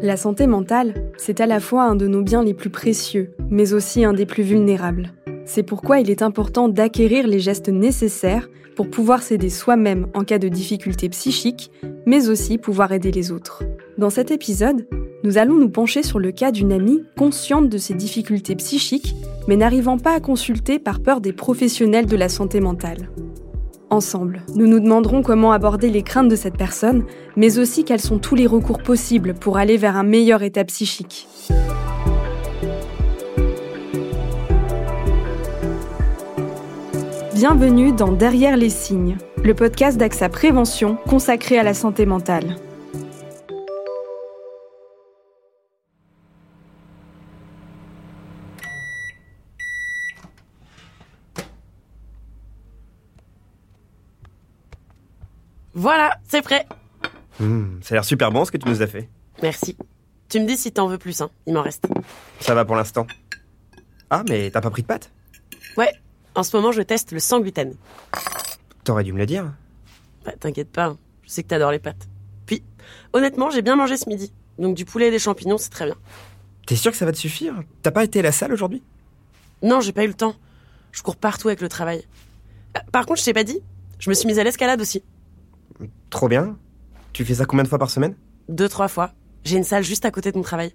La santé mentale, c'est à la fois un de nos biens les plus précieux, mais aussi un des plus vulnérables. C'est pourquoi il est important d'acquérir les gestes nécessaires pour pouvoir s'aider soi-même en cas de difficultés psychiques, mais aussi pouvoir aider les autres. Dans cet épisode, nous allons nous pencher sur le cas d'une amie consciente de ses difficultés psychiques, mais n'arrivant pas à consulter par peur des professionnels de la santé mentale. Ensemble, nous nous demanderons comment aborder les craintes de cette personne, mais aussi quels sont tous les recours possibles pour aller vers un meilleur état psychique. Bienvenue dans Derrière les signes, le podcast d'AXA Prévention consacré à la santé mentale. Voilà, c'est prêt. Mmh, ça a l'air super bon ce que tu nous as fait. Merci. Tu me dis si t'en veux plus, hein. Il m'en reste. Ça va pour l'instant. Ah, mais t'as pas pris de pâtes Ouais. En ce moment, je teste le sans gluten. T'aurais dû me le dire. Bah, t'inquiète pas. hein. Je sais que t'adores les pâtes. Puis, honnêtement, j'ai bien mangé ce midi. Donc du poulet et des champignons, c'est très bien. T'es sûr que ça va te suffire? T'as pas été à la salle aujourd'hui? Non, j'ai pas eu le temps. Je cours partout avec le travail. Ah, Par contre, je t'ai pas dit, je me suis mise à l'escalade aussi. Trop bien. Tu fais ça combien de fois par semaine Deux, trois fois. J'ai une salle juste à côté de mon travail.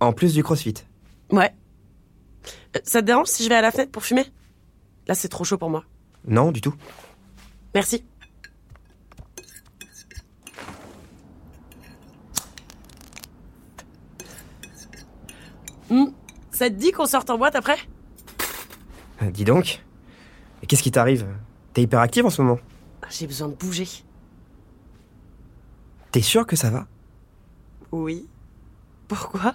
En plus du crossfit. Ouais. Euh, Ça te dérange si je vais à la fenêtre pour fumer? Là, c'est trop chaud pour moi. Non, du tout. Merci. Hmm, Ça te dit qu'on sorte en boîte après? Euh, Dis donc. Qu'est-ce qui t'arrive? T'es hyper active en ce moment? Ah, J'ai besoin de bouger. T'es sûr que ça va? Oui. Pourquoi?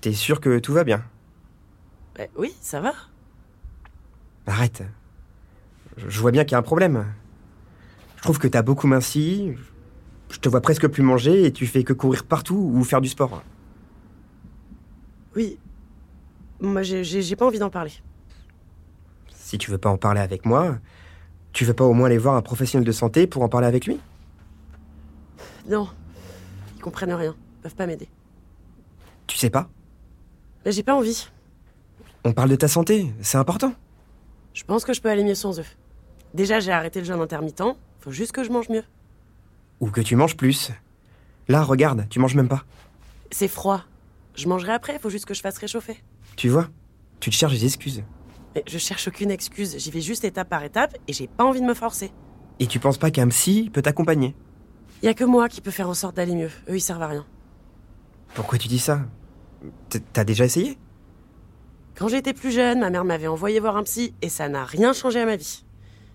T'es sûr que tout va bien? Bah Oui, ça va. Arrête. Je vois bien qu'il y a un problème. Je trouve que t'as beaucoup minci. Je te vois presque plus manger et tu fais que courir partout ou faire du sport. Oui. Moi, j'ai pas envie d'en parler. Si tu veux pas en parler avec moi, tu veux pas au moins aller voir un professionnel de santé pour en parler avec lui? Non. Ils comprennent rien. Ils peuvent pas m'aider. Tu sais pas? Mais j'ai pas envie. On parle de ta santé, c'est important. Je pense que je peux aller mieux sans eux. Déjà, j'ai arrêté le jeûne intermittent. Faut juste que je mange mieux. Ou que tu manges plus. Là, regarde, tu manges même pas. C'est froid. Je mangerai après, faut juste que je fasse réchauffer. Tu vois? Tu te cherches des excuses. Mais je cherche aucune excuse, j'y vais juste étape par étape et j'ai pas envie de me forcer. Et tu penses pas qu'un psy peut t'accompagner? Y a que moi qui peux faire en sorte d'aller mieux. Eux, ils servent à rien. Pourquoi tu dis ça? T'as déjà essayé? Quand j'étais plus jeune, ma mère m'avait envoyé voir un psy et ça n'a rien changé à ma vie.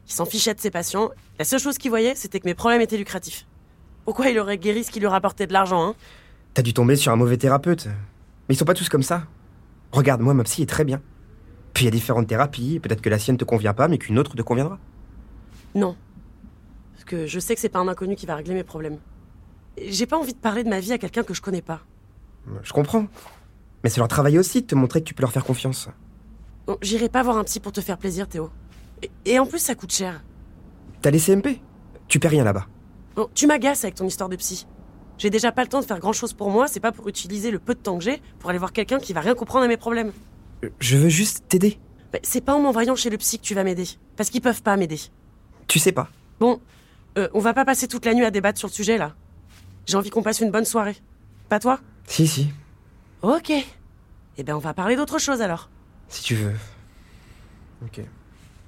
Il s'en fichait de ses patients. La seule chose qu'il voyait, c'était que mes problèmes étaient lucratifs. Pourquoi il aurait guéri ce qui lui rapportait de l'argent, hein? T'as dû tomber sur un mauvais thérapeute. Mais ils sont pas tous comme ça. Regarde, moi, ma psy est très bien. Puis il y a différentes thérapies, peut-être que la sienne te convient pas, mais qu'une autre te conviendra. Non. Que je sais que c'est pas un inconnu qui va régler mes problèmes. J'ai pas envie de parler de ma vie à quelqu'un que je connais pas. Je comprends. Mais c'est leur travail aussi de te montrer que tu peux leur faire confiance. Bon, j'irai pas voir un psy pour te faire plaisir, Théo. Et, et en plus, ça coûte cher. T'as les CMP Tu paies rien là-bas. Bon, tu m'agaces avec ton histoire de psy. J'ai déjà pas le temps de faire grand chose pour moi, c'est pas pour utiliser le peu de temps que j'ai pour aller voir quelqu'un qui va rien comprendre à mes problèmes. Je veux juste t'aider. Mais c'est pas en m'envoyant chez le psy que tu vas m'aider. Parce qu'ils peuvent pas m'aider. Tu sais pas. Bon, euh, on va pas passer toute la nuit à débattre sur le sujet là. J'ai envie qu'on passe une bonne soirée. Pas toi Si, si. Ok. Eh ben on va parler d'autre chose alors. Si tu veux. Ok.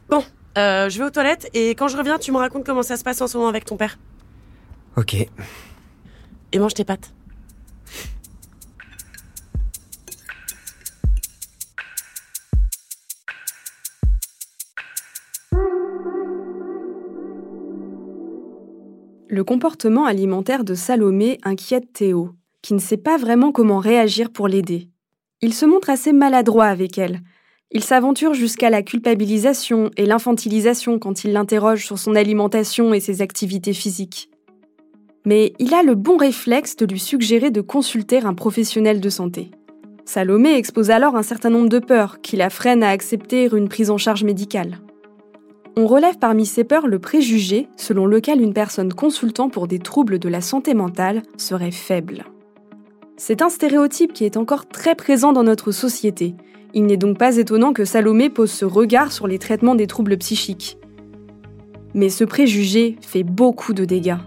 Bon, euh, je vais aux toilettes et quand je reviens, tu me racontes comment ça se passe en ce moment avec ton père. Ok. Et mange tes pâtes. Le comportement alimentaire de Salomé inquiète Théo, qui ne sait pas vraiment comment réagir pour l'aider. Il se montre assez maladroit avec elle. Il s'aventure jusqu'à la culpabilisation et l'infantilisation quand il l'interroge sur son alimentation et ses activités physiques. Mais il a le bon réflexe de lui suggérer de consulter un professionnel de santé. Salomé expose alors un certain nombre de peurs qui la freinent à accepter une prise en charge médicale. On relève parmi ces peurs le préjugé selon lequel une personne consultant pour des troubles de la santé mentale serait faible. C'est un stéréotype qui est encore très présent dans notre société. Il n'est donc pas étonnant que Salomé pose ce regard sur les traitements des troubles psychiques. Mais ce préjugé fait beaucoup de dégâts.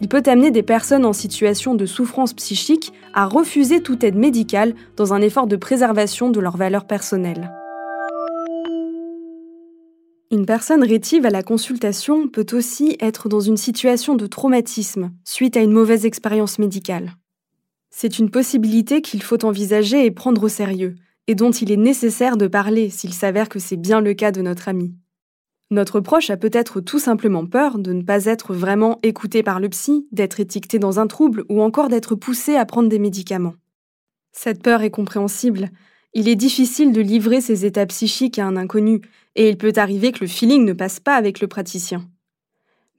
Il peut amener des personnes en situation de souffrance psychique à refuser toute aide médicale dans un effort de préservation de leurs valeurs personnelles. Une personne rétive à la consultation peut aussi être dans une situation de traumatisme suite à une mauvaise expérience médicale. C'est une possibilité qu'il faut envisager et prendre au sérieux, et dont il est nécessaire de parler s'il s'avère que c'est bien le cas de notre ami. Notre proche a peut-être tout simplement peur de ne pas être vraiment écouté par le psy, d'être étiqueté dans un trouble ou encore d'être poussé à prendre des médicaments. Cette peur est compréhensible. Il est difficile de livrer ses états psychiques à un inconnu, et il peut arriver que le feeling ne passe pas avec le praticien.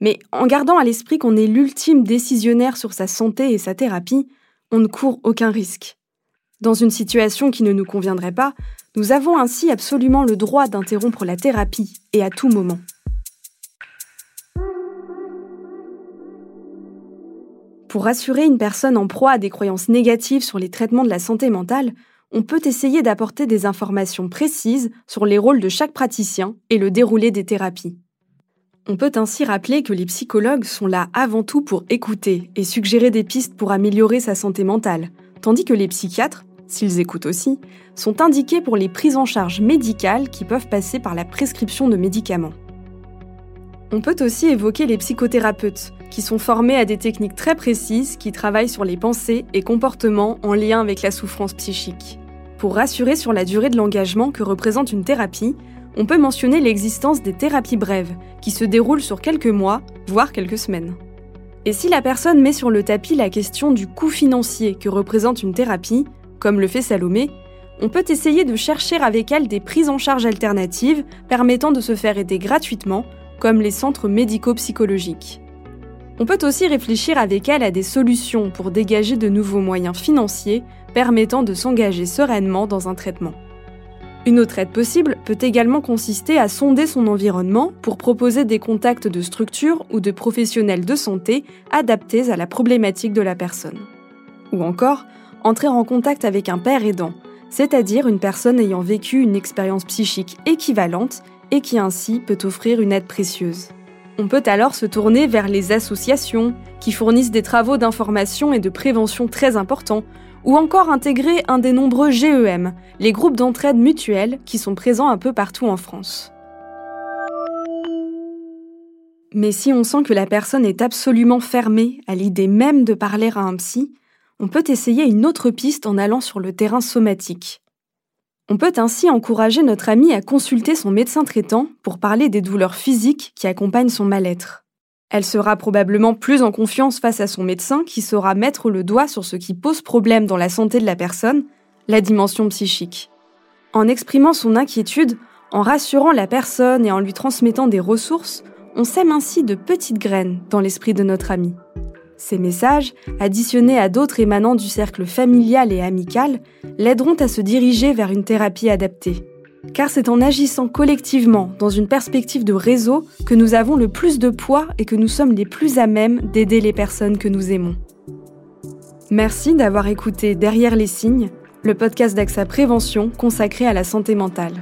Mais en gardant à l'esprit qu'on est l'ultime décisionnaire sur sa santé et sa thérapie, on ne court aucun risque. Dans une situation qui ne nous conviendrait pas, nous avons ainsi absolument le droit d'interrompre la thérapie, et à tout moment. Pour rassurer une personne en proie à des croyances négatives sur les traitements de la santé mentale, on peut essayer d'apporter des informations précises sur les rôles de chaque praticien et le déroulé des thérapies. On peut ainsi rappeler que les psychologues sont là avant tout pour écouter et suggérer des pistes pour améliorer sa santé mentale, tandis que les psychiatres, s'ils écoutent aussi, sont indiqués pour les prises en charge médicales qui peuvent passer par la prescription de médicaments. On peut aussi évoquer les psychothérapeutes, qui sont formés à des techniques très précises qui travaillent sur les pensées et comportements en lien avec la souffrance psychique. Pour rassurer sur la durée de l'engagement que représente une thérapie, on peut mentionner l'existence des thérapies brèves, qui se déroulent sur quelques mois, voire quelques semaines. Et si la personne met sur le tapis la question du coût financier que représente une thérapie, comme le fait Salomé, on peut essayer de chercher avec elle des prises en charge alternatives permettant de se faire aider gratuitement, comme les centres médico-psychologiques. On peut aussi réfléchir avec elle à des solutions pour dégager de nouveaux moyens financiers permettant de s'engager sereinement dans un traitement. Une autre aide possible peut également consister à sonder son environnement pour proposer des contacts de structures ou de professionnels de santé adaptés à la problématique de la personne. Ou encore, entrer en contact avec un père aidant, c'est-à-dire une personne ayant vécu une expérience psychique équivalente et qui ainsi peut offrir une aide précieuse. On peut alors se tourner vers les associations qui fournissent des travaux d'information et de prévention très importants, ou encore intégrer un des nombreux GEM, les groupes d'entraide mutuelle qui sont présents un peu partout en France. Mais si on sent que la personne est absolument fermée à l'idée même de parler à un psy, on peut essayer une autre piste en allant sur le terrain somatique. On peut ainsi encourager notre ami à consulter son médecin traitant pour parler des douleurs physiques qui accompagnent son mal-être. Elle sera probablement plus en confiance face à son médecin qui saura mettre le doigt sur ce qui pose problème dans la santé de la personne, la dimension psychique. En exprimant son inquiétude, en rassurant la personne et en lui transmettant des ressources, on sème ainsi de petites graines dans l'esprit de notre ami. Ces messages, additionnés à d'autres émanant du cercle familial et amical, l'aideront à se diriger vers une thérapie adaptée. Car c'est en agissant collectivement dans une perspective de réseau que nous avons le plus de poids et que nous sommes les plus à même d'aider les personnes que nous aimons. Merci d'avoir écouté Derrière les signes, le podcast d'AXA Prévention consacré à la santé mentale.